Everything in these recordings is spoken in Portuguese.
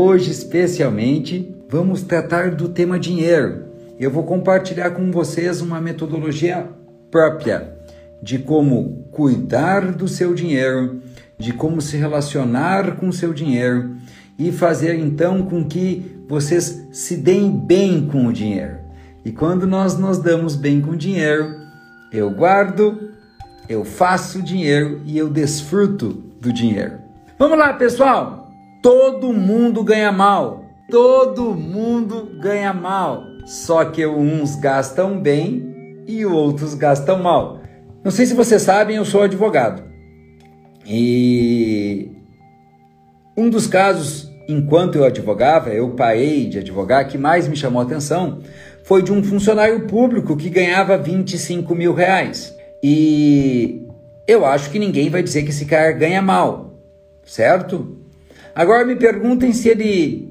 hoje especialmente vamos tratar do tema dinheiro. Eu vou compartilhar com vocês uma metodologia própria de como cuidar do seu dinheiro, de como se relacionar com o seu dinheiro e fazer então com que vocês se deem bem com o dinheiro. E quando nós nos damos bem com o dinheiro, eu guardo, eu faço dinheiro e eu desfruto do dinheiro. Vamos lá, pessoal! Todo mundo ganha mal. Todo mundo ganha mal. Só que uns gastam bem e outros gastam mal. Não sei se vocês sabem, eu sou advogado. E um dos casos, enquanto eu advogava, eu parei de advogar, que mais me chamou a atenção foi de um funcionário público que ganhava 25 mil reais. E eu acho que ninguém vai dizer que esse cara ganha mal certo? Agora me perguntem se ele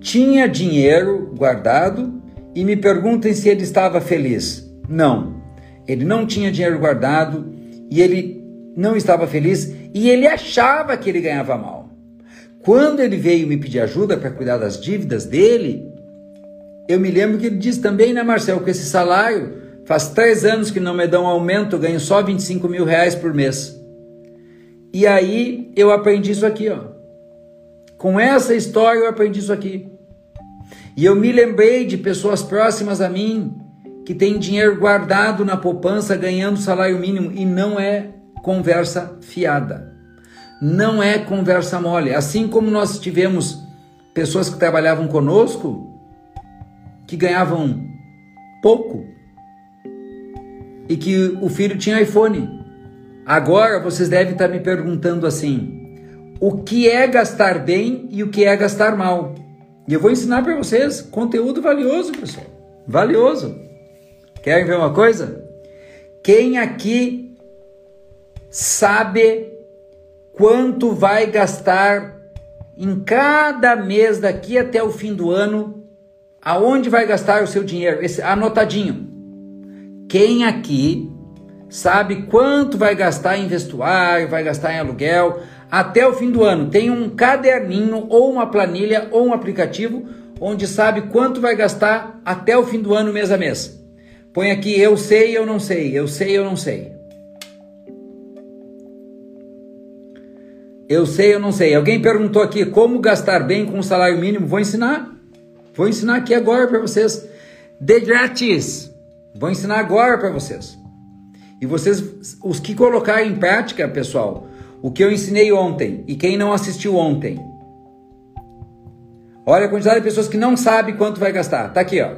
tinha dinheiro guardado e me perguntem se ele estava feliz. Não, ele não tinha dinheiro guardado e ele não estava feliz e ele achava que ele ganhava mal. Quando ele veio me pedir ajuda para cuidar das dívidas dele, eu me lembro que ele disse também, né, Marcel, que esse salário faz três anos que não me dão um aumento, ganho só 25 mil reais por mês. E aí eu aprendi isso aqui, ó. Com essa história eu aprendi isso aqui. E eu me lembrei de pessoas próximas a mim que têm dinheiro guardado na poupança ganhando salário mínimo e não é conversa fiada. Não é conversa mole. Assim como nós tivemos pessoas que trabalhavam conosco que ganhavam pouco e que o filho tinha iPhone Agora vocês devem estar me perguntando assim: o que é gastar bem e o que é gastar mal? E eu vou ensinar para vocês conteúdo valioso, pessoal. Valioso. Querem ver uma coisa? Quem aqui sabe quanto vai gastar em cada mês daqui até o fim do ano? Aonde vai gastar o seu dinheiro? Esse anotadinho. Quem aqui sabe quanto vai gastar em vestuário, vai gastar em aluguel até o fim do ano. Tem um caderninho ou uma planilha ou um aplicativo onde sabe quanto vai gastar até o fim do ano, mês a mês. Põe aqui eu sei, eu não sei, eu sei, eu não sei. Eu sei, eu não sei. Alguém perguntou aqui como gastar bem com o salário mínimo. Vou ensinar. Vou ensinar aqui agora para vocês. De grátis. Vou ensinar agora para vocês. E vocês, os que colocarem em prática, pessoal, o que eu ensinei ontem e quem não assistiu ontem. Olha a quantidade de pessoas que não sabe quanto vai gastar. Tá aqui, ó.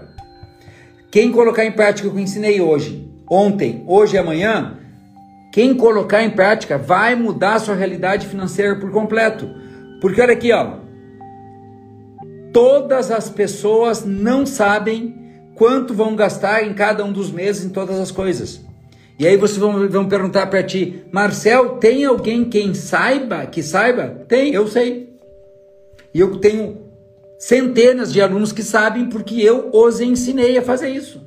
Quem colocar em prática o que eu ensinei hoje, ontem, hoje e amanhã, quem colocar em prática vai mudar a sua realidade financeira por completo. Porque olha aqui, ó. Todas as pessoas não sabem quanto vão gastar em cada um dos meses em todas as coisas. E aí vocês vão, vão perguntar para ti, Marcel, tem alguém quem saiba, que saiba? Tem, eu sei. E eu tenho centenas de alunos que sabem porque eu os ensinei a fazer isso.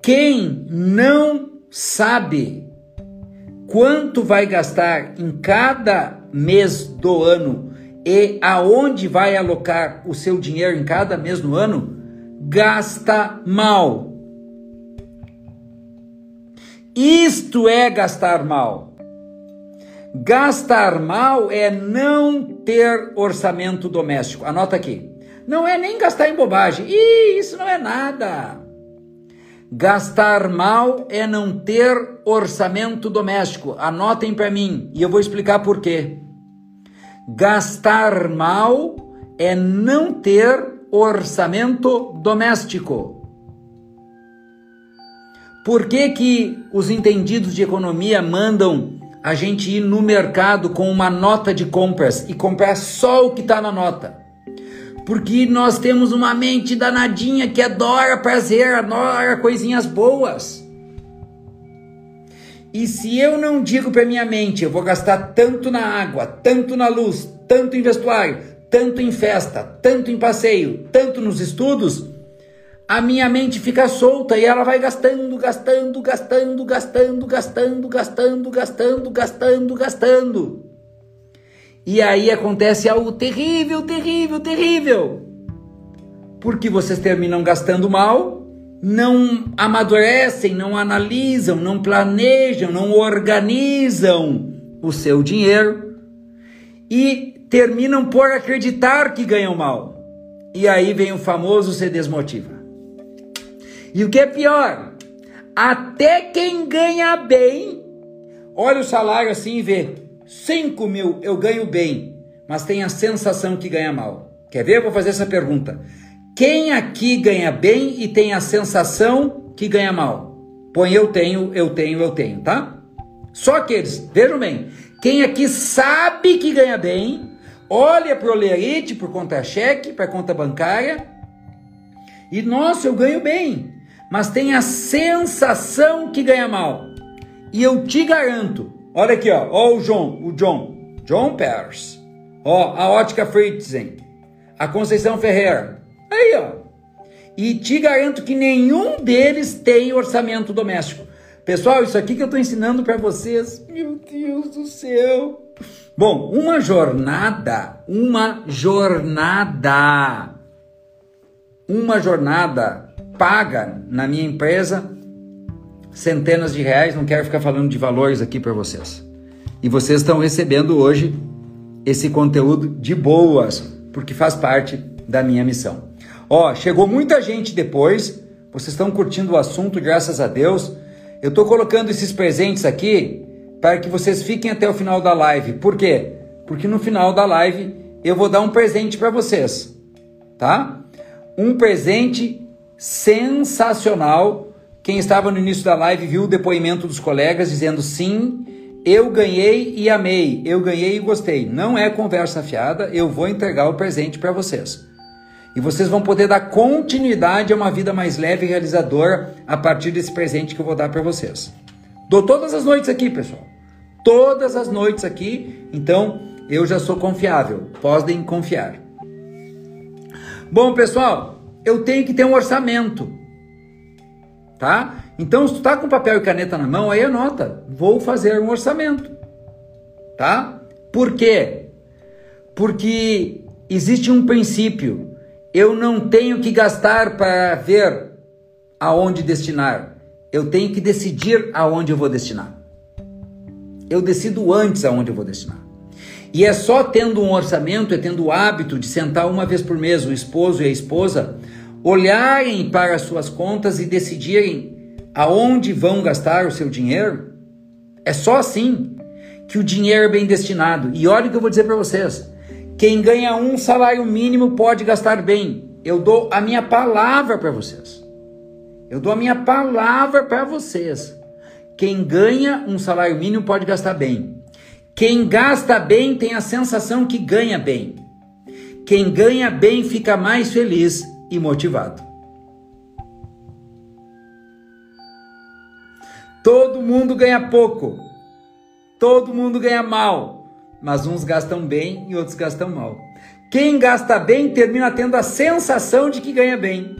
Quem não sabe quanto vai gastar em cada mês do ano e aonde vai alocar o seu dinheiro em cada mês do ano, gasta mal. Isto é gastar mal. Gastar mal é não ter orçamento doméstico. Anota aqui. Não é nem gastar em bobagem. Ih, isso não é nada. Gastar mal é não ter orçamento doméstico. Anotem para mim e eu vou explicar por quê. Gastar mal é não ter orçamento doméstico. Por que, que os entendidos de economia mandam a gente ir no mercado com uma nota de compras e comprar só o que está na nota? Porque nós temos uma mente danadinha que adora prazer, adora coisinhas boas. E se eu não digo para minha mente, eu vou gastar tanto na água, tanto na luz, tanto em vestuário, tanto em festa, tanto em passeio, tanto nos estudos, a minha mente fica solta e ela vai gastando, gastando, gastando, gastando, gastando, gastando, gastando, gastando, gastando. E aí acontece algo terrível, terrível, terrível. Porque vocês terminam gastando mal, não amadurecem, não analisam, não planejam, não organizam o seu dinheiro e terminam por acreditar que ganham mal. E aí vem o famoso se desmotiva. E o que é pior, até quem ganha bem, olha o salário assim e vê, 5 mil eu ganho bem, mas tem a sensação que ganha mal. Quer ver? Eu vou fazer essa pergunta. Quem aqui ganha bem e tem a sensação que ganha mal? Põe eu tenho, eu tenho, eu tenho, tá? Só aqueles, vejam bem, quem aqui sabe que ganha bem, olha para o lerite, por conta-cheque, para conta bancária, e nossa, eu ganho bem mas tem a sensação que ganha mal. E eu te garanto, olha aqui, ó, ó o John, o John, John Pears, ó, a Ótica Fritzen, a Conceição Ferreira, aí, ó. E te garanto que nenhum deles tem orçamento doméstico. Pessoal, isso aqui que eu estou ensinando para vocês, meu Deus do céu. Bom, uma jornada, uma jornada, uma jornada paga na minha empresa centenas de reais, não quero ficar falando de valores aqui para vocês. E vocês estão recebendo hoje esse conteúdo de boas, porque faz parte da minha missão. Ó, chegou muita gente depois, vocês estão curtindo o assunto, graças a Deus. Eu estou colocando esses presentes aqui para que vocês fiquem até o final da live. Por quê? Porque no final da live eu vou dar um presente para vocês, tá? Um presente sensacional. Quem estava no início da live viu o depoimento dos colegas dizendo sim, eu ganhei e amei, eu ganhei e gostei. Não é conversa fiada, eu vou entregar o presente para vocês. E vocês vão poder dar continuidade a uma vida mais leve e realizadora a partir desse presente que eu vou dar para vocês. Dou todas as noites aqui, pessoal. Todas as noites aqui, então eu já sou confiável. Podem confiar. Bom, pessoal, eu tenho que ter um orçamento. Tá? Então, se tu tá com papel e caneta na mão, aí anota, vou fazer um orçamento. Tá? Por quê? Porque existe um princípio. Eu não tenho que gastar para ver aonde destinar. Eu tenho que decidir aonde eu vou destinar. Eu decido antes aonde eu vou destinar. E é só tendo um orçamento, é tendo o hábito de sentar uma vez por mês o esposo e a esposa, olharem para as suas contas e decidirem aonde vão gastar o seu dinheiro. É só assim que o dinheiro é bem destinado. E olha o que eu vou dizer para vocês: quem ganha um salário mínimo pode gastar bem. Eu dou a minha palavra para vocês. Eu dou a minha palavra para vocês. Quem ganha um salário mínimo pode gastar bem. Quem gasta bem tem a sensação que ganha bem. Quem ganha bem fica mais feliz e motivado. Todo mundo ganha pouco. Todo mundo ganha mal. Mas uns gastam bem e outros gastam mal. Quem gasta bem termina tendo a sensação de que ganha bem.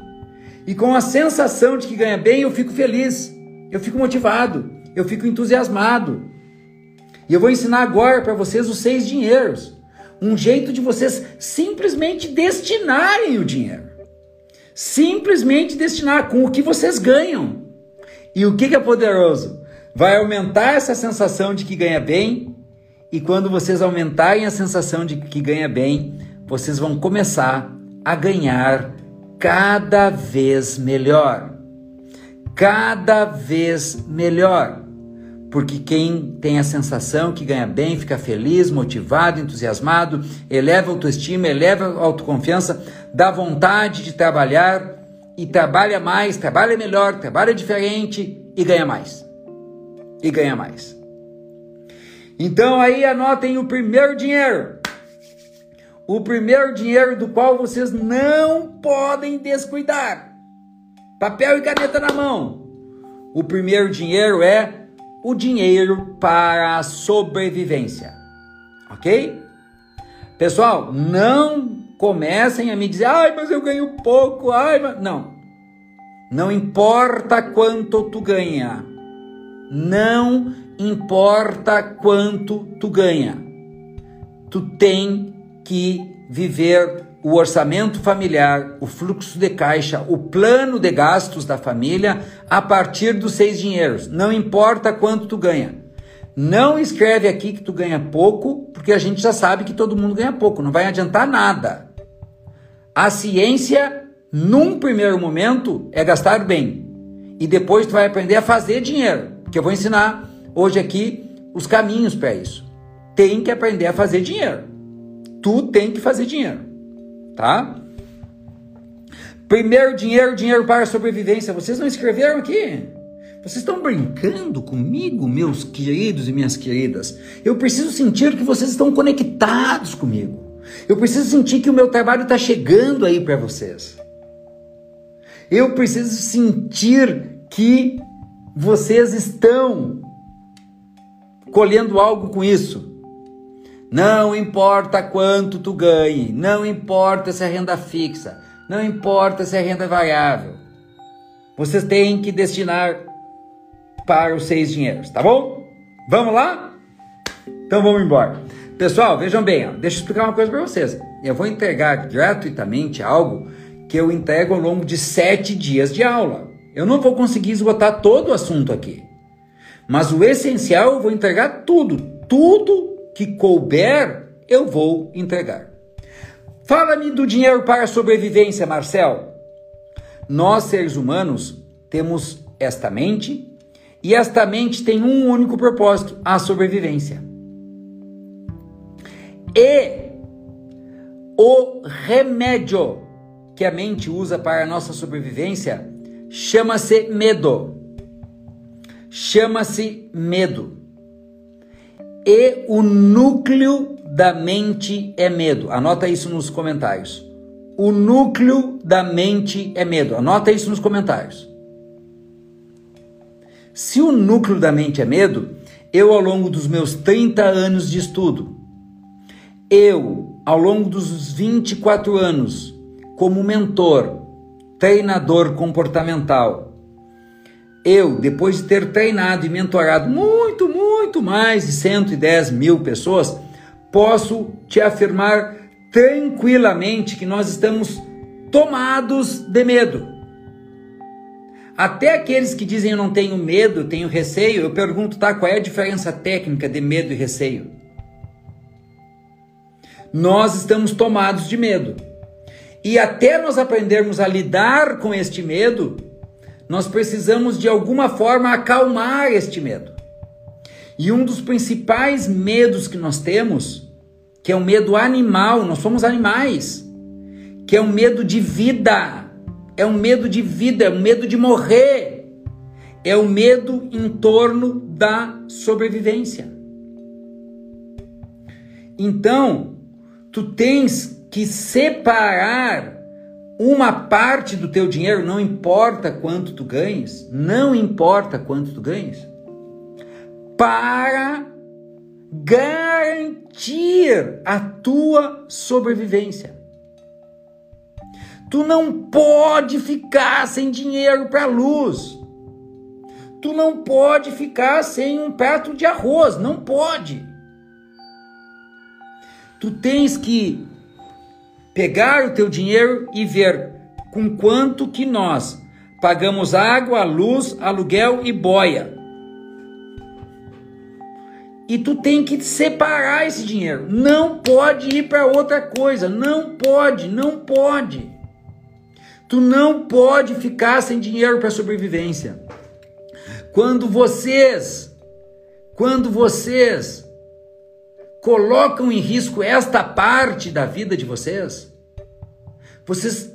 E com a sensação de que ganha bem, eu fico feliz, eu fico motivado, eu fico entusiasmado. E eu vou ensinar agora para vocês os seis dinheiros. Um jeito de vocês simplesmente destinarem o dinheiro. Simplesmente destinar com o que vocês ganham. E o que é poderoso? Vai aumentar essa sensação de que ganha bem. E quando vocês aumentarem a sensação de que ganha bem, vocês vão começar a ganhar cada vez melhor. Cada vez melhor. Porque quem tem a sensação que ganha bem, fica feliz, motivado, entusiasmado, eleva a autoestima, eleva a autoconfiança, dá vontade de trabalhar e trabalha mais, trabalha melhor, trabalha diferente e ganha mais. E ganha mais. Então aí anotem o primeiro dinheiro. O primeiro dinheiro do qual vocês não podem descuidar. Papel e caneta na mão. O primeiro dinheiro é o dinheiro para a sobrevivência. Ok? Pessoal, não comecem a me dizer, ai, mas eu ganho pouco, ai, mas... Não. Não importa quanto tu ganha. Não importa quanto tu ganha. tu tem que viver o orçamento familiar, o fluxo de caixa, o plano de gastos da família a partir dos seis dinheiros. Não importa quanto tu ganha. Não escreve aqui que tu ganha pouco, porque a gente já sabe que todo mundo ganha pouco, não vai adiantar nada. A ciência, num primeiro momento, é gastar bem. E depois tu vai aprender a fazer dinheiro, que eu vou ensinar hoje aqui os caminhos para isso. Tem que aprender a fazer dinheiro. Tu tem que fazer dinheiro tá? Primeiro dinheiro, dinheiro para sobrevivência. Vocês não escreveram aqui? Vocês estão brincando comigo, meus queridos e minhas queridas? Eu preciso sentir que vocês estão conectados comigo. Eu preciso sentir que o meu trabalho está chegando aí para vocês. Eu preciso sentir que vocês estão colhendo algo com isso. Não importa quanto tu ganhe, não importa se é renda fixa, não importa se é renda variável. Vocês têm que destinar para os seis dinheiros, tá bom? Vamos lá? Então vamos embora. Pessoal, vejam bem, ó, deixa eu explicar uma coisa para vocês. Eu vou entregar gratuitamente algo que eu entrego ao longo de sete dias de aula. Eu não vou conseguir esgotar todo o assunto aqui. Mas o essencial eu vou entregar tudo, tudo que couber, eu vou entregar. Fala-me do dinheiro para a sobrevivência, Marcel. Nós, seres humanos, temos esta mente e esta mente tem um único propósito: a sobrevivência. E o remédio que a mente usa para a nossa sobrevivência chama-se medo. Chama-se medo e o núcleo da mente é medo. Anota isso nos comentários. O núcleo da mente é medo. Anota isso nos comentários. Se o núcleo da mente é medo, eu ao longo dos meus 30 anos de estudo, eu ao longo dos 24 anos como mentor, treinador comportamental, eu, depois de ter treinado e mentorado muito, muito mais de 110 mil pessoas, posso te afirmar tranquilamente que nós estamos tomados de medo. Até aqueles que dizem eu não tenho medo, tenho receio, eu pergunto, tá, qual é a diferença técnica de medo e receio? Nós estamos tomados de medo. E até nós aprendermos a lidar com este medo, nós precisamos de alguma forma acalmar este medo. E um dos principais medos que nós temos, que é o medo animal, nós somos animais, que é o medo de vida, é um medo de vida, é um medo de morrer, é o medo em torno da sobrevivência. Então, tu tens que separar uma parte do teu dinheiro, não importa quanto tu ganhes, não importa quanto tu ganhes, para garantir a tua sobrevivência. Tu não pode ficar sem dinheiro para luz. Tu não pode ficar sem um prato de arroz, não pode. Tu tens que pegar o teu dinheiro e ver com quanto que nós pagamos água, luz, aluguel e boia. E tu tem que separar esse dinheiro. Não pode ir para outra coisa. Não pode, não pode. Tu não pode ficar sem dinheiro para sobrevivência. Quando vocês, quando vocês colocam em risco esta parte da vida de vocês, vocês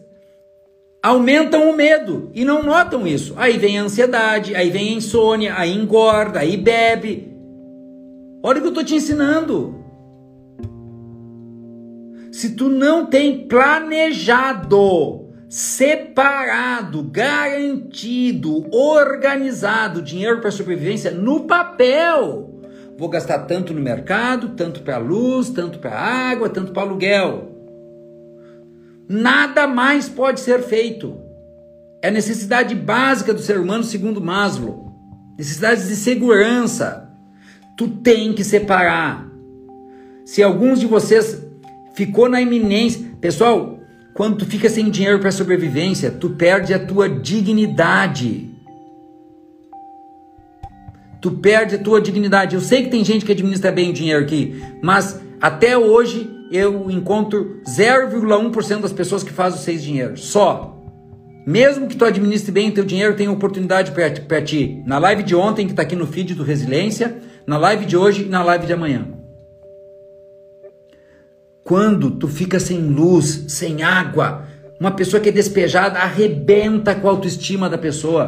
aumentam o medo e não notam isso. Aí vem a ansiedade, aí vem a insônia, aí engorda, aí bebe. Olha o que eu estou te ensinando. Se tu não tem planejado, separado, garantido, organizado dinheiro para sobrevivência no papel, Vou gastar tanto no mercado, tanto para luz, tanto para água, tanto para aluguel. Nada mais pode ser feito. É a necessidade básica do ser humano, segundo Maslow. Necessidades de segurança. Tu tem que separar. Se alguns de vocês ficou na iminência, pessoal, quando tu fica sem dinheiro para sobrevivência, tu perde a tua dignidade. Tu perde a tua dignidade. Eu sei que tem gente que administra bem o dinheiro aqui, mas até hoje eu encontro 0,1% das pessoas que fazem os seis dinheiros. Só. Mesmo que tu administre bem o teu dinheiro, tem oportunidade para ti. Na live de ontem, que está aqui no feed do Resiliência, na live de hoje e na live de amanhã. Quando tu fica sem luz, sem água, uma pessoa que é despejada arrebenta com a autoestima da pessoa,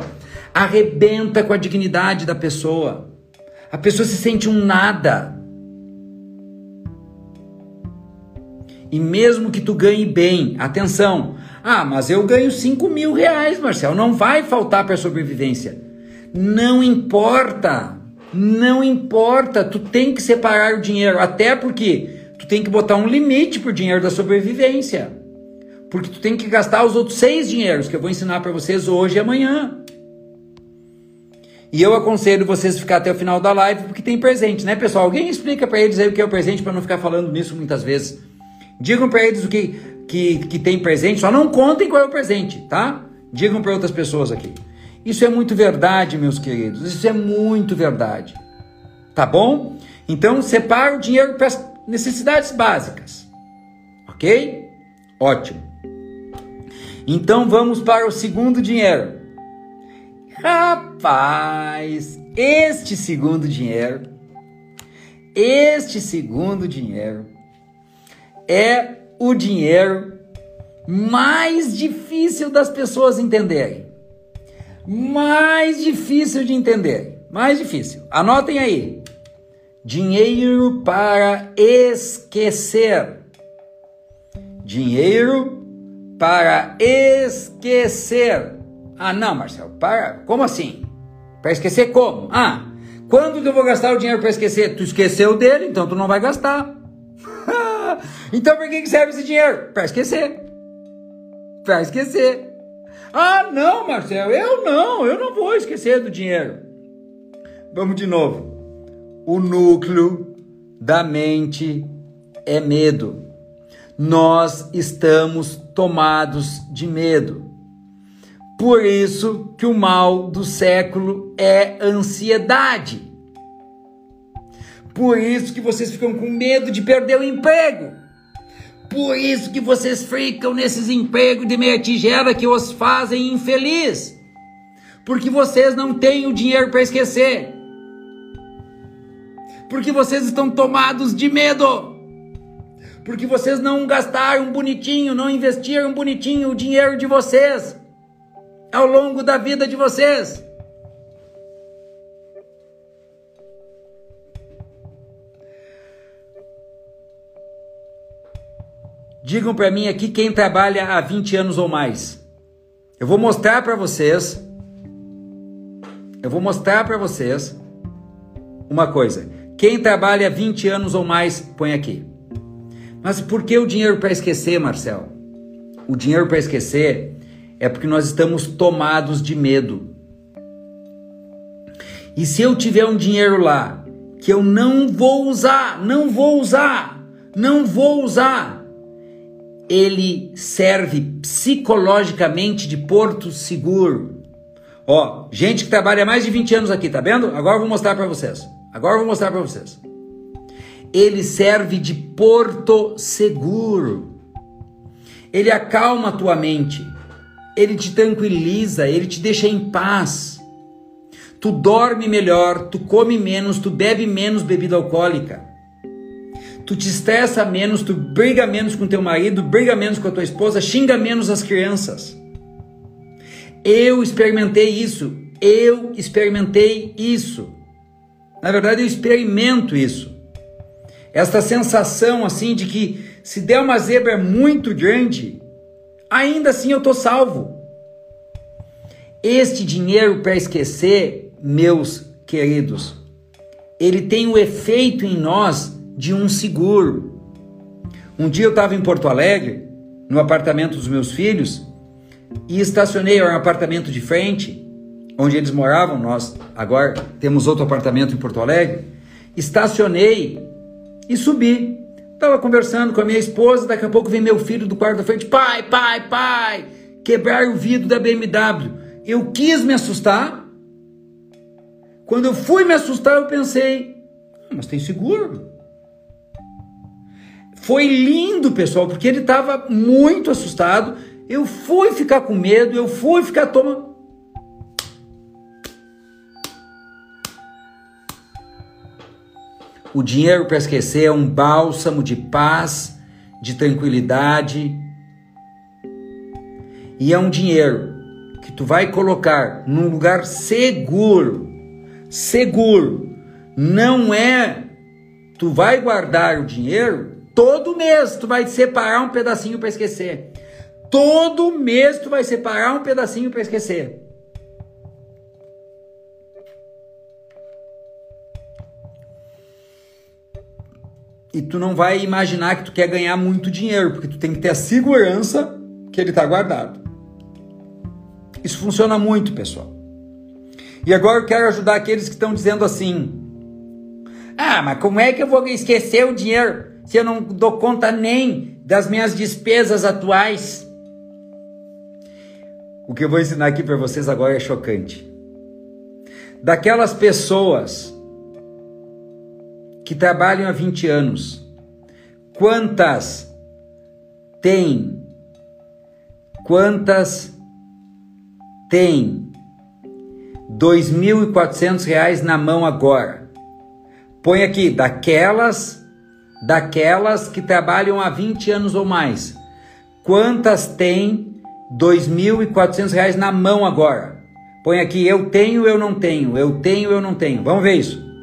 arrebenta com a dignidade da pessoa. A pessoa se sente um nada. E mesmo que tu ganhe bem, atenção, ah, mas eu ganho 5 mil reais, Marcel. Não vai faltar para sobrevivência. Não importa. Não importa. Tu tem que separar o dinheiro. Até porque tu tem que botar um limite pro dinheiro da sobrevivência. Porque tu tem que gastar os outros seis dinheiros que eu vou ensinar para vocês hoje e amanhã. E eu aconselho vocês ficar até o final da live porque tem presente, né, pessoal? Alguém explica para eles aí o que é o presente para não ficar falando nisso muitas vezes. Digam para eles o que que, que tem presente, só não contem qual é o presente, tá? Digam para outras pessoas aqui. Isso é muito verdade, meus queridos. Isso é muito verdade. Tá bom? Então, separa o dinheiro para necessidades básicas. Ok? Ótimo. Então, vamos para o segundo dinheiro. Rapaz, este segundo dinheiro, este segundo dinheiro é o dinheiro mais difícil das pessoas entenderem. Mais difícil de entender. Mais difícil. Anotem aí. Dinheiro para esquecer. Dinheiro para esquecer. Ah, não, Marcelo, para. Como assim? Para esquecer como? Ah, quando eu vou gastar o dinheiro para esquecer? Tu esqueceu dele, então tu não vai gastar. Então por que serve esse dinheiro? Para esquecer. Para esquecer. Ah, não, Marcelo, eu não, eu não vou esquecer do dinheiro. Vamos de novo. O núcleo da mente é medo. Nós estamos tomados de medo. Por isso que o mal do século é ansiedade. Por isso que vocês ficam com medo de perder o emprego. Por isso que vocês ficam nesses empregos de meia tigela que os fazem infeliz. Porque vocês não têm o dinheiro para esquecer. Porque vocês estão tomados de medo. Porque vocês não gastaram bonitinho, não investiram bonitinho o dinheiro de vocês ao longo da vida de vocês. Digam para mim aqui quem trabalha há 20 anos ou mais. Eu vou mostrar para vocês. Eu vou mostrar para vocês uma coisa. Quem trabalha 20 anos ou mais, põe aqui. Mas por que o dinheiro para esquecer, Marcel? O dinheiro para esquecer é porque nós estamos tomados de medo. E se eu tiver um dinheiro lá que eu não vou usar, não vou usar, não vou usar, ele serve psicologicamente de porto seguro. Ó, gente que trabalha mais de 20 anos aqui, tá vendo? Agora eu vou mostrar para vocês. Agora eu vou mostrar para vocês. Ele serve de porto seguro. Ele acalma a tua mente. Ele te tranquiliza, ele te deixa em paz. Tu dorme melhor, tu come menos, tu bebe menos bebida alcoólica tu te estressa menos, tu briga menos com teu marido, briga menos com a tua esposa, xinga menos as crianças. Eu experimentei isso, eu experimentei isso. Na verdade, eu experimento isso. Esta sensação assim de que se der uma zebra muito grande, ainda assim eu tô salvo. Este dinheiro para esquecer, meus queridos, ele tem o efeito em nós de um seguro. Um dia eu estava em Porto Alegre, no apartamento dos meus filhos, e estacionei um apartamento de frente, onde eles moravam. Nós agora temos outro apartamento em Porto Alegre. Estacionei e subi. Tava conversando com a minha esposa, daqui a pouco vem meu filho do quarto da frente, pai, pai, pai, quebrar o vidro da BMW. Eu quis me assustar. Quando eu fui me assustar, eu pensei, ah, mas tem seguro. Foi lindo, pessoal, porque ele estava muito assustado. Eu fui ficar com medo, eu fui ficar tomando. O dinheiro para esquecer é um bálsamo de paz, de tranquilidade. E é um dinheiro que tu vai colocar num lugar seguro. Seguro. Não é tu vai guardar o dinheiro todo mês, tu vai separar um pedacinho para esquecer. Todo mês tu vai separar um pedacinho para esquecer. E tu não vai imaginar que tu quer ganhar muito dinheiro, porque tu tem que ter a segurança que ele está guardado. Isso funciona muito, pessoal. E agora eu quero ajudar aqueles que estão dizendo assim: Ah, mas como é que eu vou esquecer o dinheiro se eu não dou conta nem das minhas despesas atuais? O que eu vou ensinar aqui para vocês agora é chocante. Daquelas pessoas que trabalham há 20 anos. Quantas tem? Quantas tem R$ 2.400 na mão agora? Põe aqui, daquelas, daquelas que trabalham há 20 anos ou mais. Quantas tem R$ 2.400 na mão agora? Põe aqui, eu tenho, eu não tenho, eu tenho, eu não tenho. Vamos ver isso.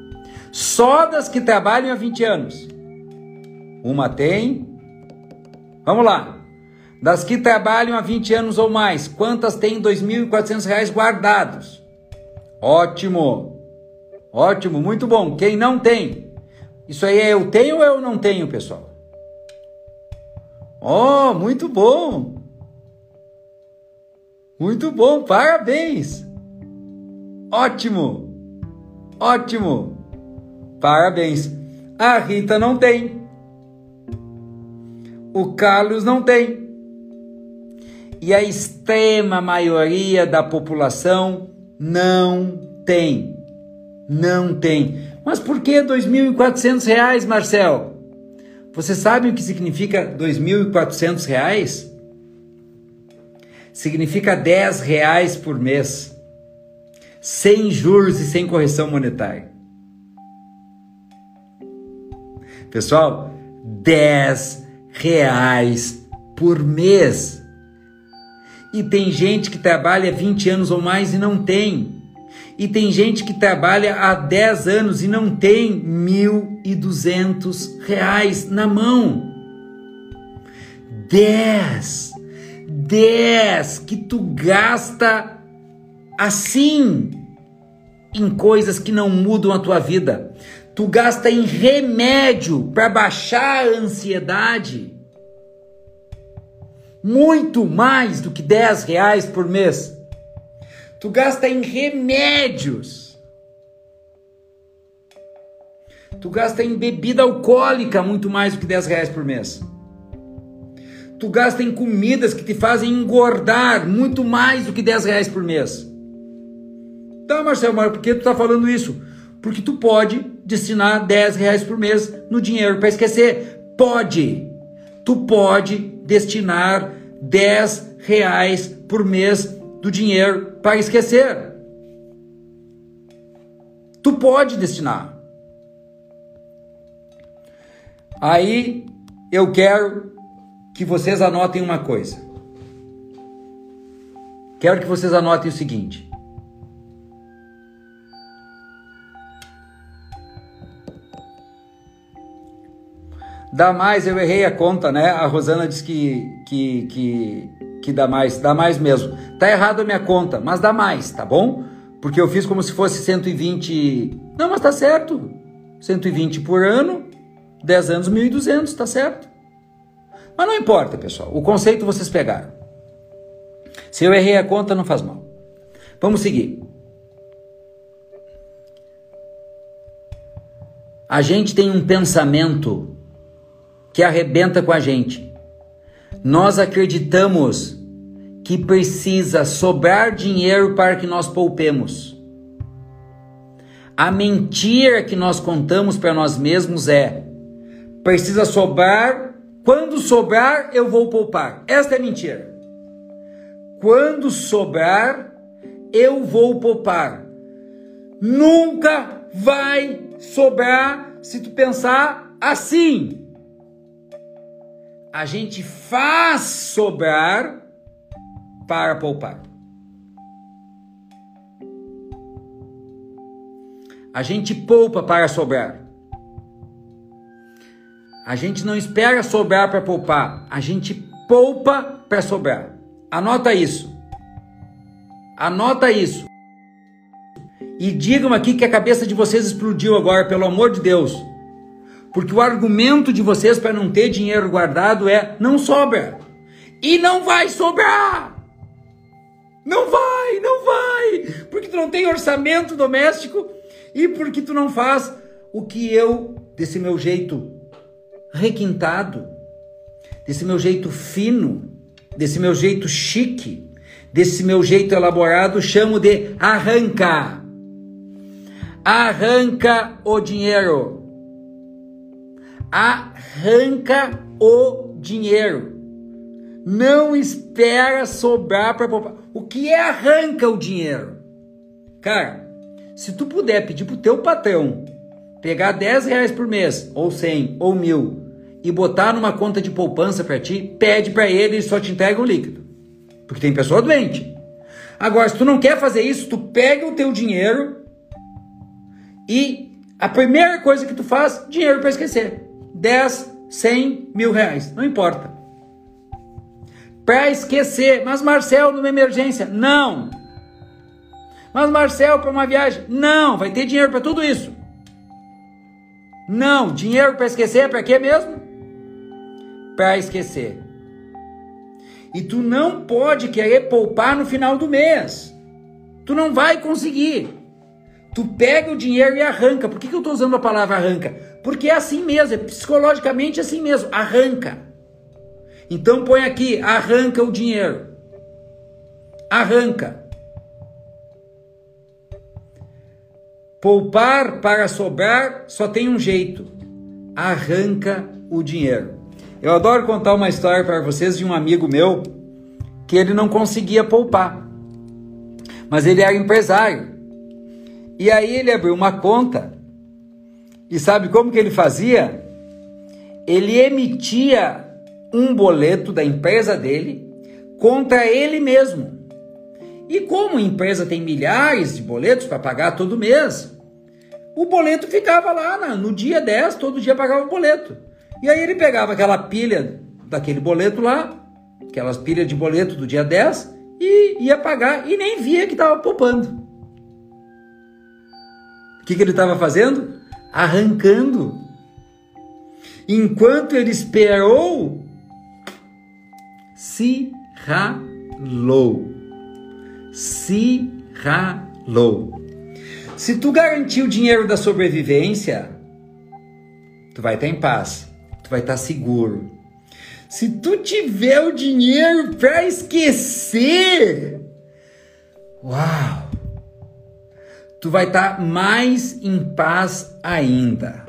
Só das que trabalham há 20 anos. Uma tem. Vamos lá. Das que trabalham há 20 anos ou mais, quantas têm R$ 2.400 guardados? Ótimo. Ótimo, muito bom. Quem não tem? Isso aí é eu tenho ou eu não tenho, pessoal? Oh, muito bom. Muito bom, parabéns. Ótimo. Ótimo. Parabéns. A Rita não tem. O Carlos não tem. E a extrema maioria da população não tem. Não tem. Mas por que R$ 2.400, Marcel? Você sabe o que significa R$ 2.400? Significa 10 reais por mês, sem juros e sem correção monetária. Pessoal, 10 reais por mês. E tem gente que trabalha 20 anos ou mais e não tem. E tem gente que trabalha há 10 anos e não tem 1.200 reais na mão. 10! 10 que tu gasta assim em coisas que não mudam a tua vida tu gasta em remédio para baixar a ansiedade muito mais do que 10 reais por mês. Tu gasta em remédios. Tu gasta em bebida alcoólica muito mais do que 10 reais por mês. Tu gasta em comidas que te fazem engordar muito mais do que 10 reais por mês. Tá, Marcelo, mas por que tu tá falando isso? Porque tu pode destinar 10 reais por mês no dinheiro para esquecer. Pode. Tu pode destinar 10 reais por mês do dinheiro para esquecer. Tu pode destinar. Aí eu quero que vocês anotem uma coisa. Quero que vocês anotem o seguinte: Dá mais, eu errei a conta, né? A Rosana disse que, que, que, que dá mais, dá mais mesmo. Tá errado a minha conta, mas dá mais, tá bom? Porque eu fiz como se fosse 120. Não, mas tá certo. 120 por ano, 10 anos, 1.200, tá certo. Mas não importa, pessoal. O conceito vocês pegaram. Se eu errei a conta, não faz mal. Vamos seguir. A gente tem um pensamento que arrebenta com a gente. Nós acreditamos que precisa sobrar dinheiro para que nós poupemos. A mentira que nós contamos para nós mesmos é: precisa sobrar, quando sobrar eu vou poupar. Esta é mentira. Quando sobrar, eu vou poupar. Nunca vai sobrar se tu pensar assim. A gente faz sobrar para poupar. A gente poupa para sobrar. A gente não espera sobrar para poupar, a gente poupa para sobrar. Anota isso. Anota isso. E digam aqui que a cabeça de vocês explodiu agora, pelo amor de Deus. Porque o argumento de vocês para não ter dinheiro guardado é não sobra. E não vai sobrar. Não vai, não vai. Porque tu não tem orçamento doméstico e porque tu não faz o que eu, desse meu jeito requintado, desse meu jeito fino, desse meu jeito chique, desse meu jeito elaborado, chamo de arranca. Arranca o dinheiro. Arranca o dinheiro. Não espera sobrar para poupar. O que é arranca o dinheiro? Cara, se tu puder pedir pro teu patrão pegar 10 reais por mês, ou 100, ou mil, e botar numa conta de poupança para ti, pede para ele e só te entrega o líquido. Porque tem pessoa doente. Agora, se tu não quer fazer isso, tu pega o teu dinheiro e a primeira coisa que tu faz, dinheiro para esquecer. 10, 100, mil reais, não importa. Para esquecer, mas Marcel, numa emergência, não. Mas Marcel, para uma viagem, não. Vai ter dinheiro para tudo isso. Não, dinheiro para esquecer, para quê mesmo? Para esquecer. E tu não pode querer poupar no final do mês. Tu não vai conseguir. Tu pega o dinheiro e arranca. Por que, que eu estou usando a palavra arranca? Porque é assim mesmo, é psicologicamente assim mesmo. Arranca. Então põe aqui, arranca o dinheiro. Arranca. Poupar para sobrar só tem um jeito. Arranca o dinheiro. Eu adoro contar uma história para vocês de um amigo meu que ele não conseguia poupar. Mas ele era empresário. E aí ele abriu uma conta. E sabe como que ele fazia? Ele emitia um boleto da empresa dele contra ele mesmo. E como a empresa tem milhares de boletos para pagar todo mês, o boleto ficava lá no dia 10, todo dia pagava o boleto. E aí ele pegava aquela pilha daquele boleto lá, aquelas pilhas de boleto do dia 10, e ia pagar e nem via que estava poupando. O que, que ele estava fazendo? Arrancando. Enquanto ele esperou se ralou. Se ralou. Se tu garantir o dinheiro da sobrevivência, tu vai estar em paz, tu vai estar seguro. Se tu tiver o dinheiro para esquecer, uau! Tu vai estar mais em paz ainda.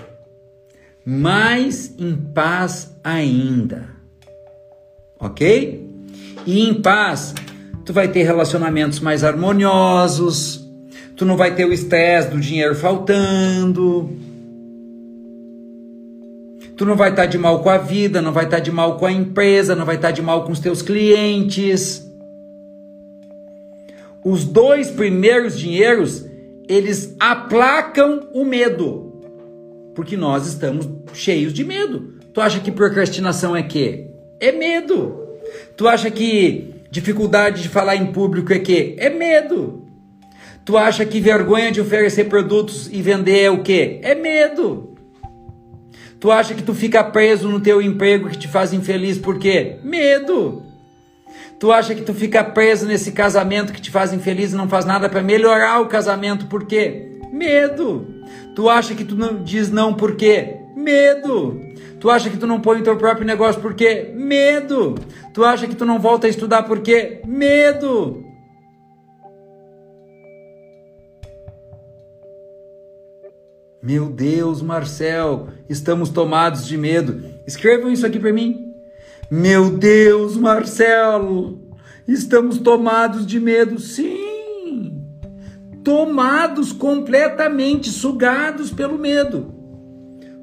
Mais em paz ainda ok? E em paz, tu vai ter relacionamentos mais harmoniosos, tu não vai ter o estresse do dinheiro faltando, tu não vai estar tá de mal com a vida, não vai estar tá de mal com a empresa, não vai estar tá de mal com os teus clientes. Os dois primeiros dinheiros, eles aplacam o medo. Porque nós estamos cheios de medo. Tu acha que procrastinação é quê? É medo. Tu acha que dificuldade de falar em público é que? É medo. Tu acha que vergonha de oferecer produtos e vender é o quê? É medo. Tu acha que tu fica preso no teu emprego que te faz infeliz por quê? Medo. Tu acha que tu fica preso nesse casamento que te faz infeliz e não faz nada para melhorar o casamento por quê? Medo. Tu acha que tu não diz não por quê? Medo. Tu acha que tu não põe o teu próprio negócio por quê? Medo. Tu acha que tu não volta a estudar por quê? Medo. Meu Deus, Marcel, estamos tomados de medo. Escrevam isso aqui para mim. Meu Deus, Marcelo, estamos tomados de medo. Sim, tomados completamente, sugados pelo medo.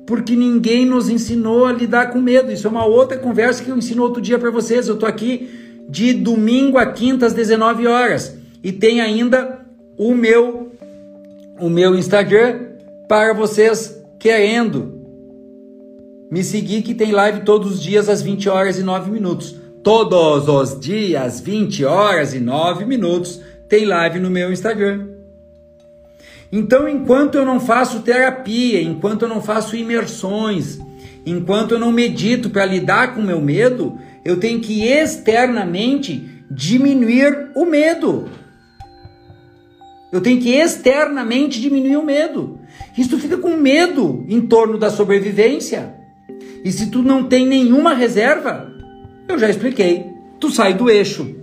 Porque ninguém nos ensinou a lidar com medo. Isso é uma outra conversa que eu ensino outro dia para vocês. Eu tô aqui de domingo a quinta às 19 horas e tem ainda o meu o meu Instagram para vocês querendo me seguir que tem live todos os dias às 20 horas e 9 minutos. Todos os dias, 20 horas e 9 minutos, tem live no meu Instagram. Então, enquanto eu não faço terapia, enquanto eu não faço imersões, enquanto eu não medito para lidar com o meu medo, eu tenho que externamente diminuir o medo. Eu tenho que externamente diminuir o medo. Tu fica com medo em torno da sobrevivência. E se tu não tem nenhuma reserva, eu já expliquei, tu sai do eixo.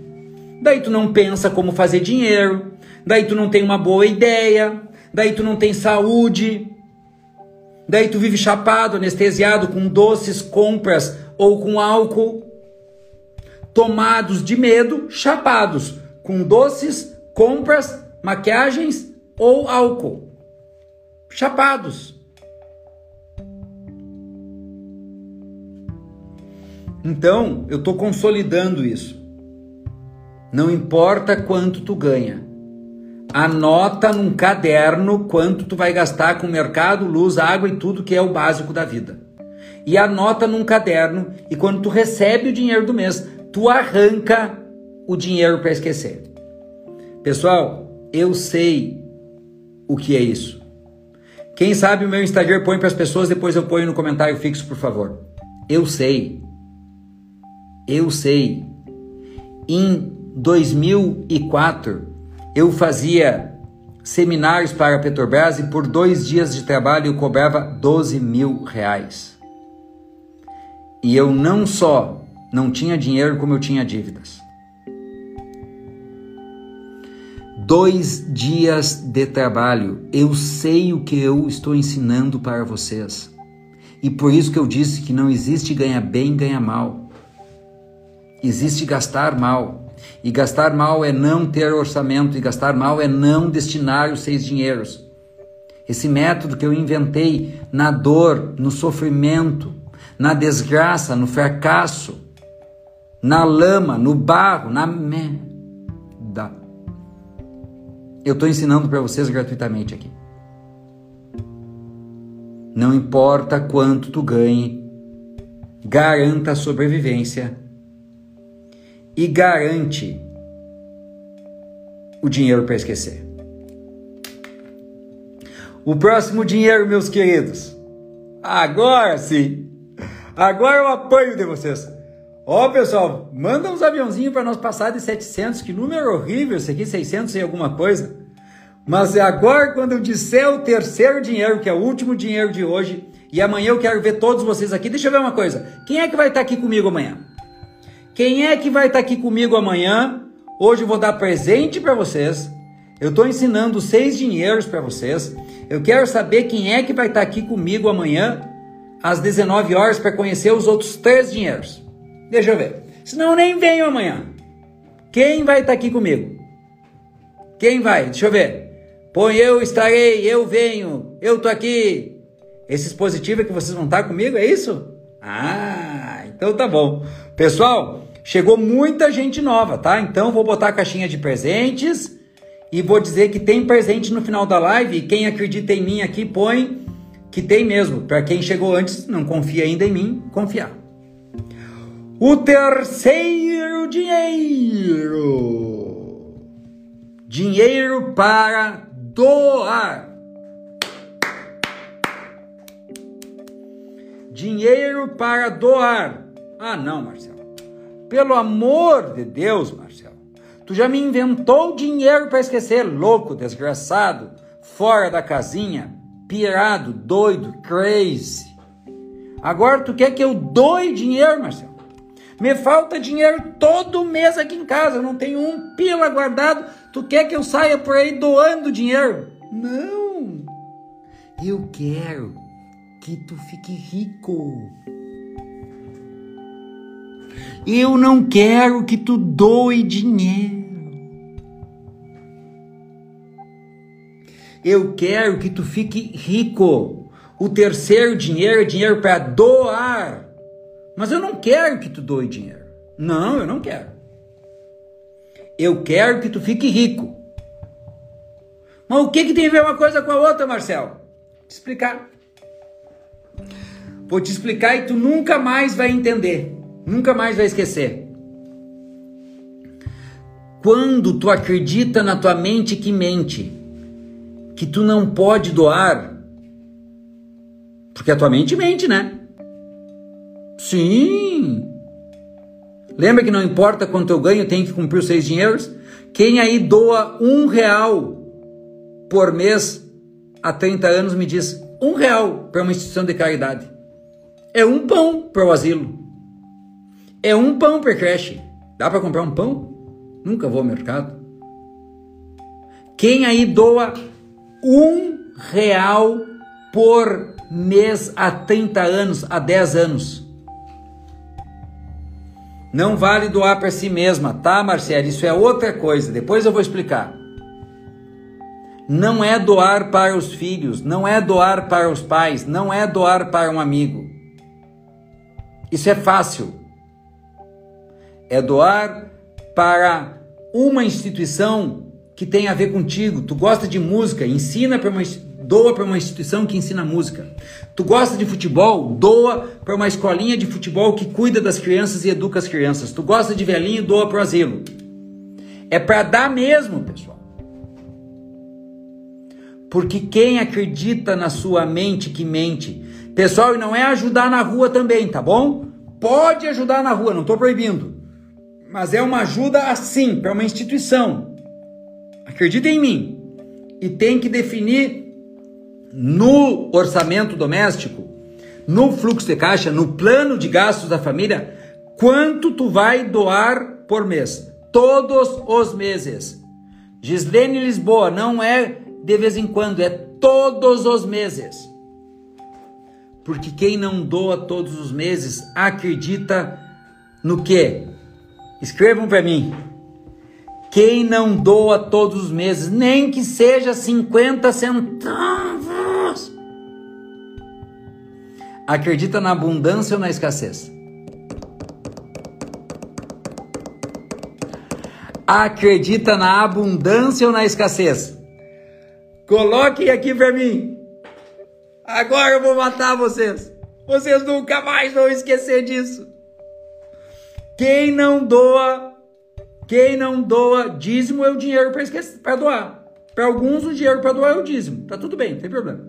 Daí tu não pensa como fazer dinheiro, daí tu não tem uma boa ideia, daí tu não tem saúde. Daí tu vive chapado, anestesiado com doces, compras ou com álcool. Tomados de medo, chapados com doces, compras maquiagens ou álcool. Chapados. Então, eu estou consolidando isso. Não importa quanto tu ganha. Anota num caderno quanto tu vai gastar com mercado, luz, água e tudo que é o básico da vida. E anota num caderno e quando tu recebe o dinheiro do mês, tu arranca o dinheiro para esquecer. Pessoal, eu sei o que é isso. Quem sabe o meu Instagram põe para as pessoas, depois eu ponho no comentário fixo, por favor. Eu sei. Eu sei. Em 2004, eu fazia seminários para a Petrobras e por dois dias de trabalho eu cobrava 12 mil reais. E eu não só não tinha dinheiro, como eu tinha dívidas. dois dias de trabalho. Eu sei o que eu estou ensinando para vocês. E por isso que eu disse que não existe ganha bem, ganha mal. Existe gastar mal. E gastar mal é não ter orçamento, e gastar mal é não destinar os seus dinheiros. Esse método que eu inventei na dor, no sofrimento, na desgraça, no fracasso, na lama, no barro, na merda eu estou ensinando para vocês gratuitamente aqui. Não importa quanto tu ganhe, garanta a sobrevivência e garante o dinheiro para esquecer. O próximo dinheiro, meus queridos. Agora sim. Agora eu apoio de vocês. Ó, oh, pessoal, manda uns aviãozinhos para nós passar de 700, que número horrível esse aqui, 600 e alguma coisa. Mas é agora, quando eu disser o terceiro dinheiro, que é o último dinheiro de hoje, e amanhã eu quero ver todos vocês aqui. Deixa eu ver uma coisa. Quem é que vai estar aqui comigo amanhã? Quem é que vai estar aqui comigo amanhã? Hoje eu vou dar presente para vocês. Eu estou ensinando seis dinheiros para vocês. Eu quero saber quem é que vai estar aqui comigo amanhã às 19 horas para conhecer os outros três dinheiros. Deixa eu ver. Senão eu nem venho amanhã. Quem vai estar aqui comigo? Quem vai? Deixa eu ver. Põe eu estarei, eu venho, eu tô aqui. Esses positivos é que vocês vão estar comigo, é isso? Ah, então tá bom. Pessoal, chegou muita gente nova, tá? Então vou botar a caixinha de presentes e vou dizer que tem presente no final da live. Quem acredita em mim aqui, põe que tem mesmo. Para quem chegou antes, não confia ainda em mim, confiar. O terceiro dinheiro. Dinheiro para doar. Dinheiro para doar. Ah, não, Marcelo. Pelo amor de Deus, Marcelo. Tu já me inventou dinheiro para esquecer, louco, desgraçado, fora da casinha, pirado, doido, crazy. Agora tu quer que eu doe dinheiro, Marcelo? Me falta dinheiro todo mês aqui em casa, não tenho um pila guardado. Tu quer que eu saia por aí doando dinheiro? Não. Eu quero que tu fique rico. Eu não quero que tu doe dinheiro. Eu quero que tu fique rico. O terceiro dinheiro é dinheiro para doar. Mas eu não quero que tu doe dinheiro. Não, eu não quero. Eu quero que tu fique rico. Mas o que, que tem a ver uma coisa com a outra, Marcelo? Vou te explicar. Vou te explicar e tu nunca mais vai entender. Nunca mais vai esquecer. Quando tu acredita na tua mente que mente, que tu não pode doar, porque a tua mente mente, né? Sim. Lembra que não importa quanto eu ganho, tem que cumprir os seis dinheiros? Quem aí doa um real por mês há 30 anos me diz um real para uma instituição de caridade. É um pão para o asilo. É um pão per creche. Dá para comprar um pão? Nunca vou ao mercado. Quem aí doa um real por mês há 30 anos, há 10 anos? Não vale doar para si mesma, tá, Marcelo? Isso é outra coisa. Depois eu vou explicar. Não é doar para os filhos, não é doar para os pais, não é doar para um amigo. Isso é fácil é doar para uma instituição que tem a ver contigo. Tu gosta de música, ensina para uma doa para uma instituição que ensina música. Tu gosta de futebol, doa para uma escolinha de futebol que cuida das crianças e educa as crianças. Tu gosta de velhinho, doa para o asilo. É para dar mesmo, pessoal. Porque quem acredita na sua mente que mente, pessoal, e não é ajudar na rua também, tá bom? Pode ajudar na rua, não estou proibindo mas é uma ajuda assim, para uma instituição. Acredita em mim. E tem que definir no orçamento doméstico, no fluxo de caixa, no plano de gastos da família, quanto tu vai doar por mês. Todos os meses. Gislene Lisboa, não é de vez em quando, é todos os meses. Porque quem não doa todos os meses acredita no quê? Escrevam para mim. Quem não doa todos os meses, nem que seja 50 centavos, acredita na abundância ou na escassez? Acredita na abundância ou na escassez? Coloquem aqui para mim. Agora eu vou matar vocês. Vocês nunca mais vão esquecer disso. Quem não doa, quem não doa dízimo é o dinheiro para doar. Para alguns o dinheiro para doar é o dízimo. Tá tudo bem, não tem problema.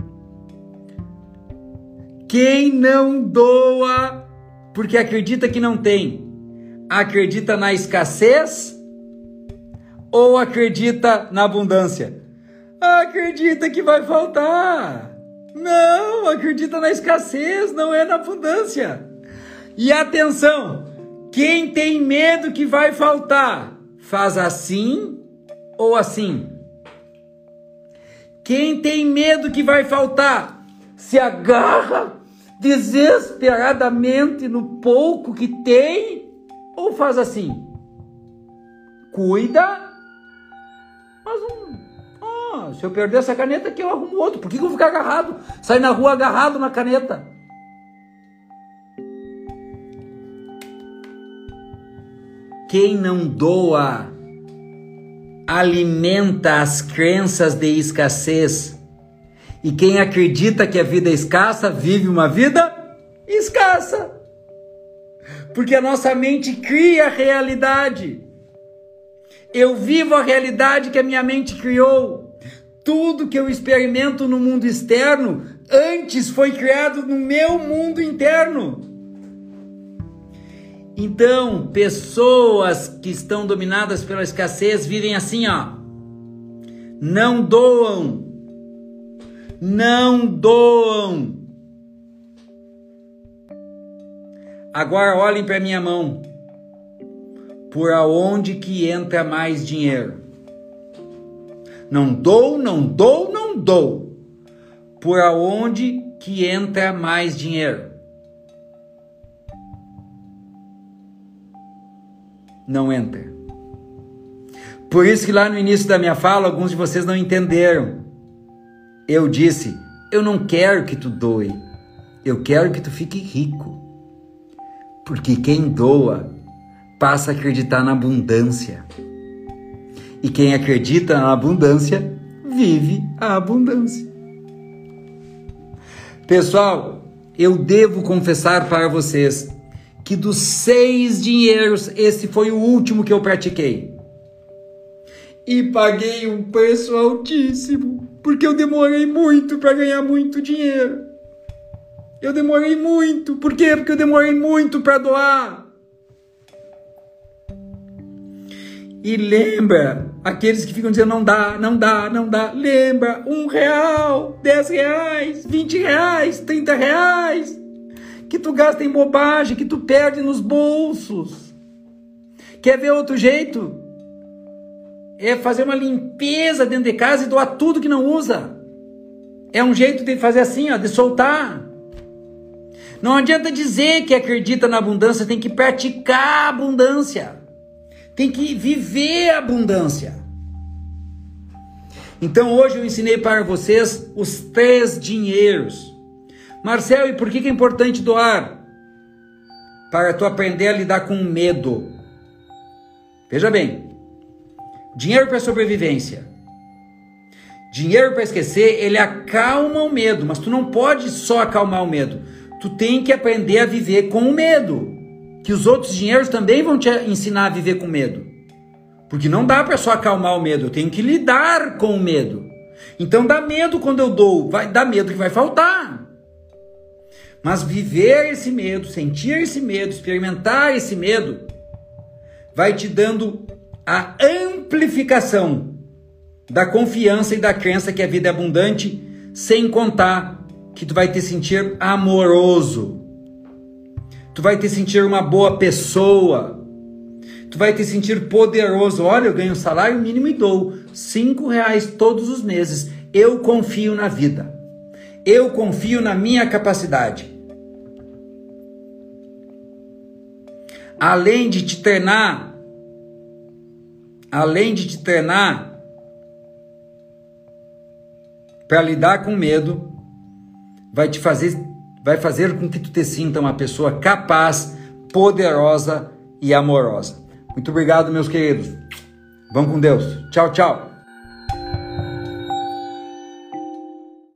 Quem não doa porque acredita que não tem, acredita na escassez ou acredita na abundância? Acredita que vai faltar. Não, acredita na escassez, não é na abundância. E atenção, quem tem medo que vai faltar, faz assim ou assim. Quem tem medo que vai faltar, se agarra desesperadamente no pouco que tem ou faz assim. Cuida, mas um. Oh, se eu perder essa caneta aqui, eu arrumo outro. Por que, que eu vou ficar agarrado? Sai na rua agarrado na caneta. Quem não doa alimenta as crenças de escassez. E quem acredita que a vida é escassa vive uma vida escassa. Porque a nossa mente cria a realidade. Eu vivo a realidade que a minha mente criou. Tudo que eu experimento no mundo externo antes foi criado no meu mundo interno. Então, pessoas que estão dominadas pela escassez vivem assim, ó. Não doam. Não doam. Agora olhem para minha mão. Por aonde que entra mais dinheiro? Não dou, não dou, não dou. Por aonde que entra mais dinheiro? Não entra. Por isso que lá no início da minha fala, alguns de vocês não entenderam. Eu disse: Eu não quero que tu doe, eu quero que tu fique rico. Porque quem doa passa a acreditar na abundância. E quem acredita na abundância vive a abundância. Pessoal, eu devo confessar para vocês que dos seis dinheiros, esse foi o último que eu pratiquei. E paguei um preço altíssimo, porque eu demorei muito para ganhar muito dinheiro. Eu demorei muito. Por quê? Porque eu demorei muito para doar. E lembra, aqueles que ficam dizendo não dá, não dá, não dá, lembra, um real, dez reais, vinte reais, trinta reais, que tu gasta em bobagem, que tu perde nos bolsos. Quer ver outro jeito? É fazer uma limpeza dentro de casa e doar tudo que não usa. É um jeito de fazer assim, ó, de soltar. Não adianta dizer que acredita na abundância, tem que praticar a abundância tem que viver a abundância. Então hoje eu ensinei para vocês os três dinheiros. Marcel, e por que é importante doar? Para tu aprender a lidar com medo. Veja bem, dinheiro para sobrevivência. Dinheiro para esquecer, ele acalma o medo, mas tu não pode só acalmar o medo. Tu tem que aprender a viver com o medo que os outros dinheiros também vão te ensinar a viver com medo. Porque não dá para só acalmar o medo, eu tenho que lidar com o medo. Então dá medo quando eu dou, vai dar medo que vai faltar. Mas viver esse medo, sentir esse medo, experimentar esse medo, vai te dando a amplificação da confiança e da crença que a vida é abundante, sem contar que tu vai te sentir amoroso Tu vai te sentir uma boa pessoa. Tu vai te sentir poderoso. Olha, eu ganho salário mínimo e dou cinco reais todos os meses. Eu confio na vida. Eu confio na minha capacidade. Além de te treinar, além de te treinar para lidar com medo, vai te fazer vai fazer com que tu te sinta uma pessoa capaz, poderosa e amorosa. Muito obrigado, meus queridos. Vamos com Deus. Tchau, tchau.